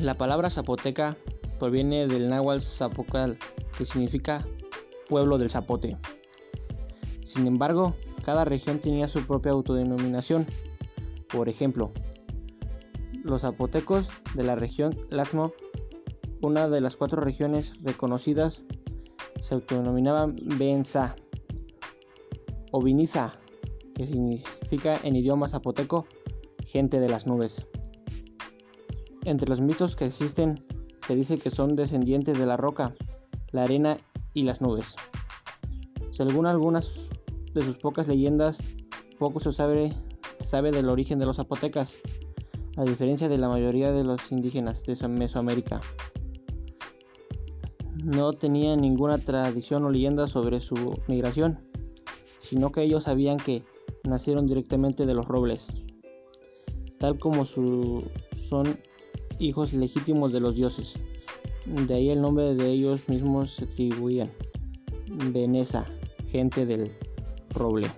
La palabra zapoteca proviene del náhuatl zapocal, que significa pueblo del zapote. Sin embargo, cada región tenía su propia autodenominación. Por ejemplo, los zapotecos de la región Latmo, una de las cuatro regiones reconocidas, se autodenominaban Benza o Viniza, que significa en idioma zapoteco gente de las nubes. Entre los mitos que existen, se dice que son descendientes de la roca, la arena y las nubes. Según algunas de sus pocas leyendas, poco se sabe, del origen de los zapotecas, a diferencia de la mayoría de los indígenas de Mesoamérica. No tenían ninguna tradición o leyenda sobre su migración, sino que ellos sabían que nacieron directamente de los robles, tal como son hijos legítimos de los dioses. De ahí el nombre de ellos mismos se atribuían. Veneza, gente del roble.